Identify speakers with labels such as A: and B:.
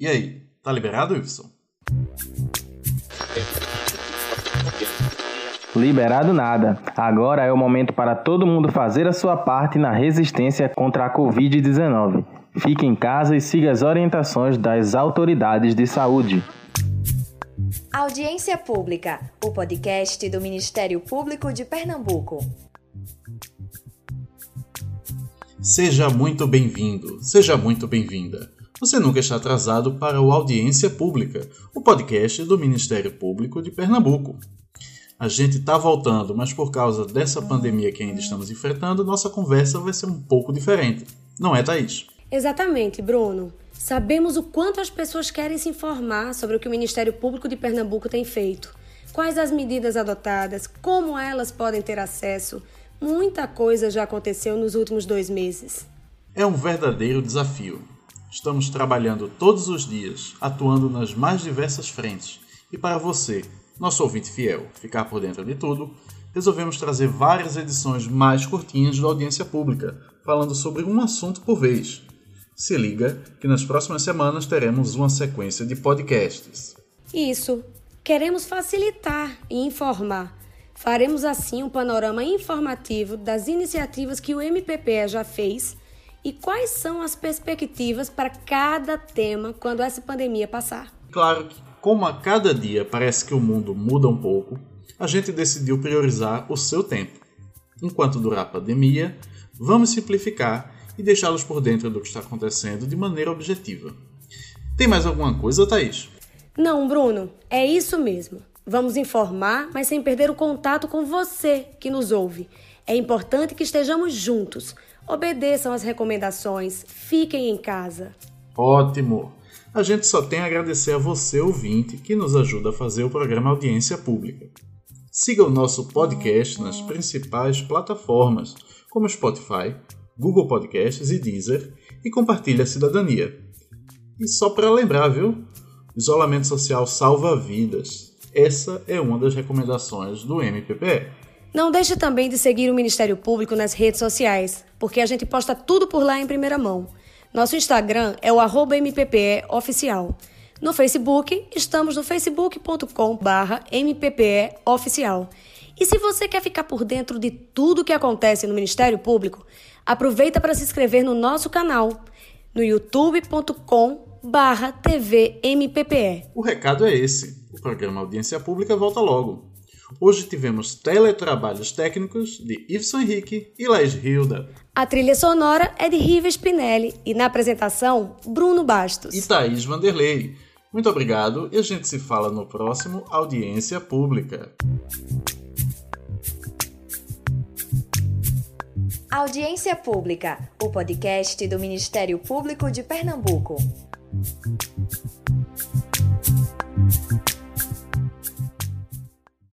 A: E aí, tá liberado, Wilson?
B: Liberado nada. Agora é o momento para todo mundo fazer a sua parte na resistência contra a Covid-19. Fique em casa e siga as orientações das autoridades de saúde.
C: Audiência Pública, o podcast do Ministério Público de Pernambuco.
A: Seja muito bem-vindo, seja muito bem-vinda. Você nunca está atrasado para o Audiência Pública, o podcast do Ministério Público de Pernambuco. A gente está voltando, mas por causa dessa pandemia que ainda estamos enfrentando, nossa conversa vai ser um pouco diferente. Não é, Thaís?
D: Exatamente, Bruno. Sabemos o quanto as pessoas querem se informar sobre o que o Ministério Público de Pernambuco tem feito, quais as medidas adotadas, como elas podem ter acesso. Muita coisa já aconteceu nos últimos dois meses.
A: É um verdadeiro desafio. Estamos trabalhando todos os dias, atuando nas mais diversas frentes. E para você, nosso ouvinte fiel, ficar por dentro de tudo, resolvemos trazer várias edições mais curtinhas da audiência pública, falando sobre um assunto por vez. Se liga que nas próximas semanas teremos uma sequência de podcasts.
D: Isso. Queremos facilitar e informar. Faremos assim um panorama informativo das iniciativas que o MPPE já fez e quais são as perspectivas para cada tema quando essa pandemia passar.
A: Claro que, como a cada dia parece que o mundo muda um pouco, a gente decidiu priorizar o seu tempo. Enquanto durar a pandemia, vamos simplificar e deixá-los por dentro do que está acontecendo de maneira objetiva. Tem mais alguma coisa, Thaís?
D: Não, Bruno, é isso mesmo. Vamos informar, mas sem perder o contato com você que nos ouve. É importante que estejamos juntos. Obedeçam as recomendações, fiquem em casa.
A: Ótimo! A gente só tem a agradecer a você, ouvinte, que nos ajuda a fazer o programa Audiência Pública. Siga o nosso podcast nas principais plataformas, como Spotify, Google Podcasts e Deezer, e compartilhe a cidadania. E só para lembrar, viu? Isolamento social salva vidas. Essa é uma das recomendações do MPPE.
D: Não deixe também de seguir o Ministério Público nas redes sociais, porque a gente posta tudo por lá em primeira mão. Nosso Instagram é o arroba MPPE oficial. No Facebook, estamos no facebook.com barra MPPE oficial. E se você quer ficar por dentro de tudo que acontece no Ministério Público, aproveita para se inscrever no nosso canal no youtube.com barra TV MPPE.
A: O recado é esse. O programa Audiência Pública volta logo. Hoje tivemos teletrabalhos técnicos de Iveson Henrique e Laís Hilda.
D: A trilha sonora é de Riva Spinelli e na apresentação, Bruno Bastos.
A: E Thaís Vanderlei. Muito obrigado e a gente se fala no próximo Audiência Pública.
C: Audiência Pública, o podcast do Ministério Público de Pernambuco.